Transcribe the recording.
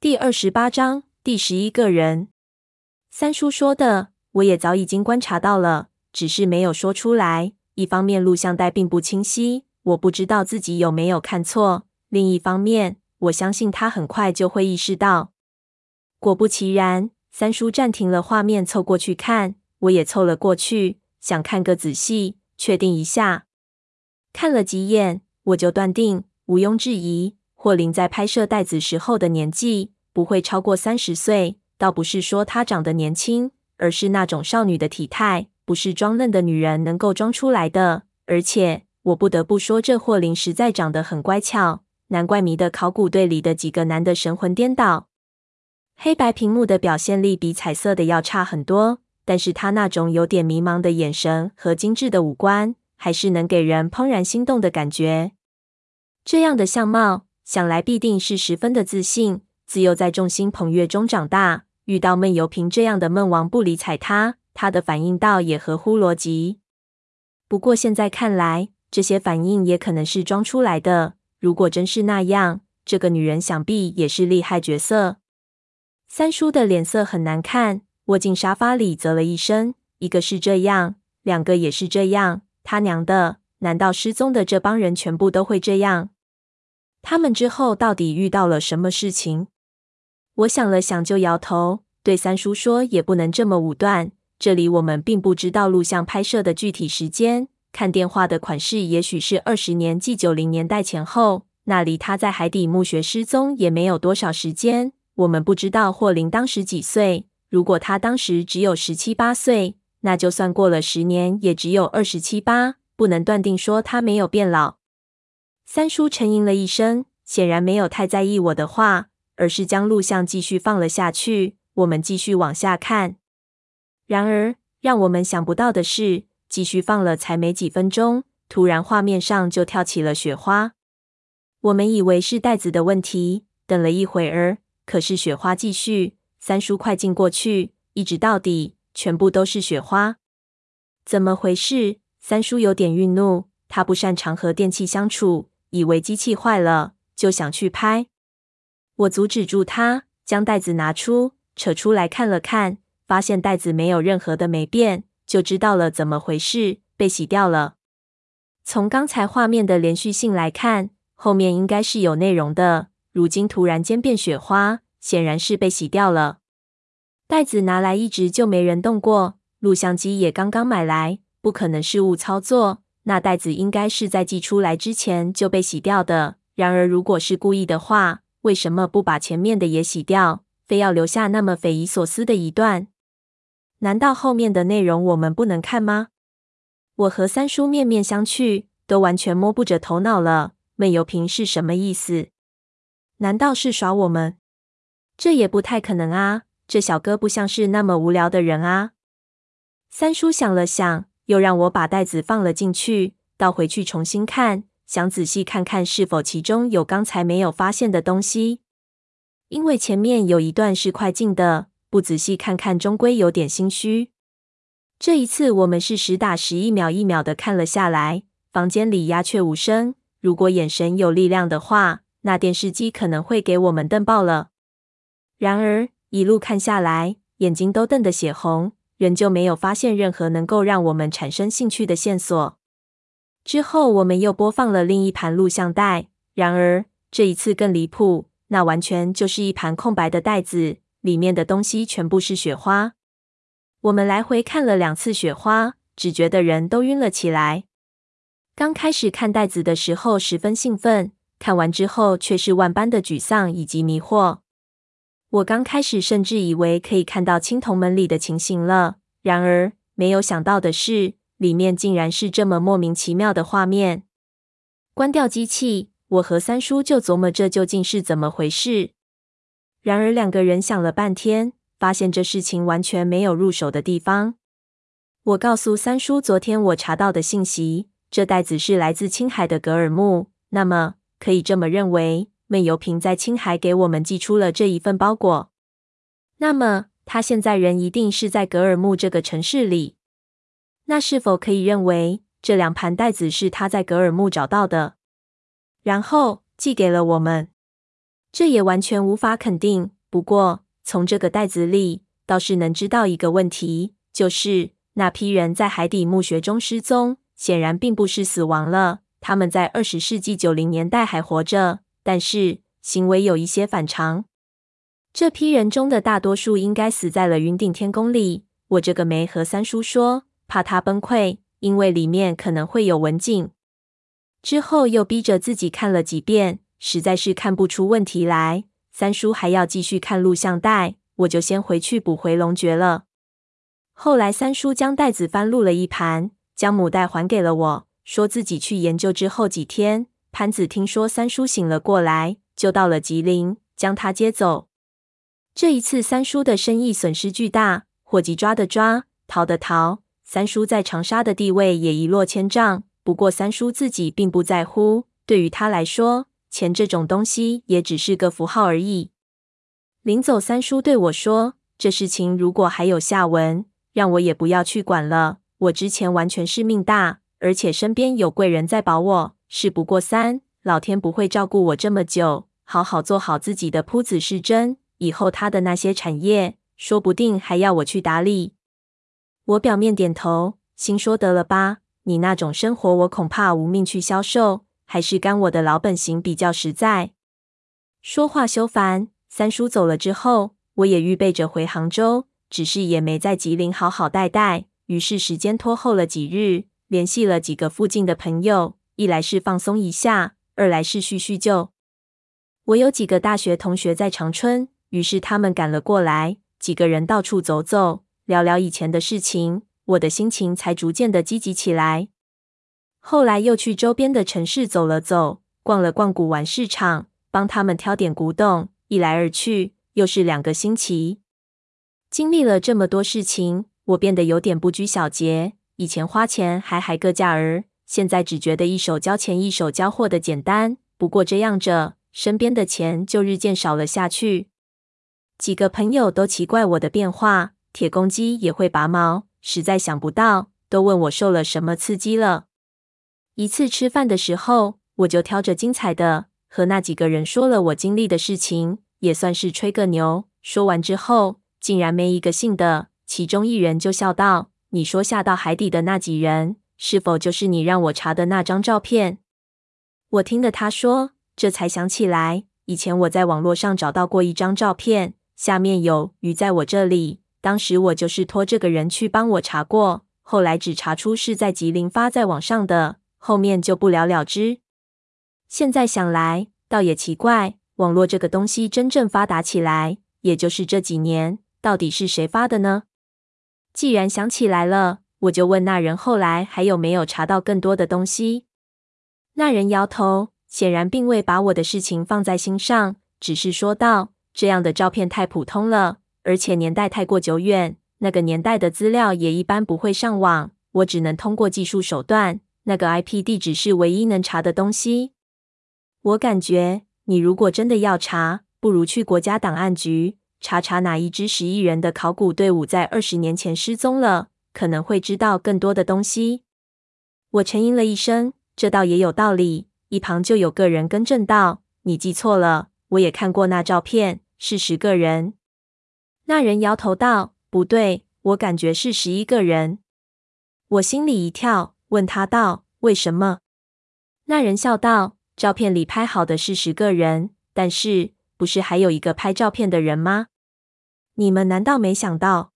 第二十八章第十一个人。三叔说的，我也早已经观察到了，只是没有说出来。一方面，录像带并不清晰，我不知道自己有没有看错；另一方面，我相信他很快就会意识到。果不其然，三叔暂停了画面，凑过去看，我也凑了过去，想看个仔细，确定一下。看了几眼，我就断定，毋庸置疑。霍林在拍摄带子时候的年纪不会超过三十岁，倒不是说她长得年轻，而是那种少女的体态，不是装嫩的女人能够装出来的。而且我不得不说，这霍林实在长得很乖巧，难怪迷的考古队里的几个男的神魂颠倒。黑白屏幕的表现力比彩色的要差很多，但是他那种有点迷茫的眼神和精致的五官，还是能给人怦然心动的感觉。这样的相貌。想来必定是十分的自信，自幼在众星捧月中长大，遇到闷油瓶这样的闷王不理睬他，他的反应倒也合乎逻辑。不过现在看来，这些反应也可能是装出来的。如果真是那样，这个女人想必也是厉害角色。三叔的脸色很难看，窝进沙发里啧了一声。一个是这样，两个也是这样。他娘的，难道失踪的这帮人全部都会这样？他们之后到底遇到了什么事情？我想了想，就摇头，对三叔说：“也不能这么武断。这里我们并不知道录像拍摄的具体时间，看电话的款式也许是二十年即九零年代前后。那离他在海底墓穴失踪也没有多少时间。我们不知道霍林当时几岁。如果他当时只有十七八岁，那就算过了十年，也只有二十七八，不能断定说他没有变老。”三叔沉吟了一声，显然没有太在意我的话，而是将录像继续放了下去。我们继续往下看。然而，让我们想不到的是，继续放了才没几分钟，突然画面上就跳起了雪花。我们以为是袋子的问题，等了一会儿，可是雪花继续。三叔快进过去，一直到底，全部都是雪花。怎么回事？三叔有点愠怒，他不擅长和电器相处。以为机器坏了，就想去拍。我阻止住他，将袋子拿出，扯出来看了看，发现袋子没有任何的霉变，就知道了怎么回事，被洗掉了。从刚才画面的连续性来看，后面应该是有内容的。如今突然间变雪花，显然是被洗掉了。袋子拿来一直就没人动过，录像机也刚刚买来，不可能是误操作。那袋子应该是在寄出来之前就被洗掉的。然而，如果是故意的话，为什么不把前面的也洗掉，非要留下那么匪夷所思的一段？难道后面的内容我们不能看吗？我和三叔面面相觑，都完全摸不着头脑了。闷油瓶是什么意思？难道是耍我们？这也不太可能啊！这小哥不像是那么无聊的人啊。三叔想了想。又让我把袋子放了进去，倒回去重新看，想仔细看看是否其中有刚才没有发现的东西。因为前面有一段是快进的，不仔细看看，终归有点心虚。这一次我们是实打实一秒一秒的看了下来。房间里鸦雀无声，如果眼神有力量的话，那电视机可能会给我们瞪爆了。然而一路看下来，眼睛都瞪得血红。仍旧没有发现任何能够让我们产生兴趣的线索。之后，我们又播放了另一盘录像带，然而这一次更离谱，那完全就是一盘空白的袋子，里面的东西全部是雪花。我们来回看了两次雪花，只觉得人都晕了起来。刚开始看袋子的时候十分兴奋，看完之后却是万般的沮丧以及迷惑。我刚开始甚至以为可以看到青铜门里的情形了，然而没有想到的是，里面竟然是这么莫名其妙的画面。关掉机器，我和三叔就琢磨这究竟是怎么回事。然而两个人想了半天，发现这事情完全没有入手的地方。我告诉三叔，昨天我查到的信息，这袋子是来自青海的格尔木，那么可以这么认为。闷油瓶在青海给我们寄出了这一份包裹，那么他现在人一定是在格尔木这个城市里。那是否可以认为这两盘带子是他在格尔木找到的，然后寄给了我们？这也完全无法肯定。不过，从这个袋子里倒是能知道一个问题，就是那批人在海底墓穴中失踪，显然并不是死亡了。他们在二十世纪九零年代还活着，但是行为有一些反常。这批人中的大多数应该死在了云顶天宫里。我这个没和三叔说，怕他崩溃，因为里面可能会有文景。之后又逼着自己看了几遍，实在是看不出问题来。三叔还要继续看录像带，我就先回去补回龙诀了。后来三叔将袋子翻录了一盘，将母带还给了我，说自己去研究。之后几天，潘子听说三叔醒了过来，就到了吉林，将他接走。这一次，三叔的生意损失巨大，伙计抓的抓，逃的逃。三叔在长沙的地位也一落千丈。不过，三叔自己并不在乎。对于他来说，钱这种东西也只是个符号而已。临走，三叔对我说：“这事情如果还有下文，让我也不要去管了。我之前完全是命大，而且身边有贵人在保我。事不过三，老天不会照顾我这么久。好好做好自己的铺子是真。”以后他的那些产业，说不定还要我去打理。我表面点头，心说得了吧，你那种生活，我恐怕无命去销售，还是干我的老本行比较实在。说话休烦，三叔走了之后，我也预备着回杭州，只是也没在吉林好好待待，于是时间拖后了几日，联系了几个附近的朋友，一来是放松一下，二来是叙叙旧。我有几个大学同学在长春。于是他们赶了过来，几个人到处走走，聊聊以前的事情，我的心情才逐渐的积极起来。后来又去周边的城市走了走，逛了逛古玩市场，帮他们挑点古董。一来二去，又是两个星期。经历了这么多事情，我变得有点不拘小节。以前花钱还还个价儿，现在只觉得一手交钱一手交货的简单。不过这样着，身边的钱就日渐少了下去。几个朋友都奇怪我的变化，铁公鸡也会拔毛，实在想不到，都问我受了什么刺激了。一次吃饭的时候，我就挑着精彩的和那几个人说了我经历的事情，也算是吹个牛。说完之后，竟然没一个信的，其中一人就笑道：“你说下到海底的那几人，是否就是你让我查的那张照片？”我听得他说，这才想起来，以前我在网络上找到过一张照片。下面有鱼在我这里，当时我就是托这个人去帮我查过，后来只查出是在吉林发在网上的，后面就不了了之。现在想来，倒也奇怪，网络这个东西真正发达起来，也就是这几年，到底是谁发的呢？既然想起来了，我就问那人，后来还有没有查到更多的东西？那人摇头，显然并未把我的事情放在心上，只是说道。这样的照片太普通了，而且年代太过久远，那个年代的资料也一般不会上网。我只能通过技术手段，那个 IP 地址是唯一能查的东西。我感觉，你如果真的要查，不如去国家档案局查查哪一支十亿人的考古队伍在二十年前失踪了，可能会知道更多的东西。我沉吟了一声，这倒也有道理。一旁就有个人更正道：“你记错了。”我也看过那照片，是十个人。那人摇头道：“不对，我感觉是十一个人。”我心里一跳，问他道：“为什么？”那人笑道：“照片里拍好的是十个人，但是不是还有一个拍照片的人吗？你们难道没想到？”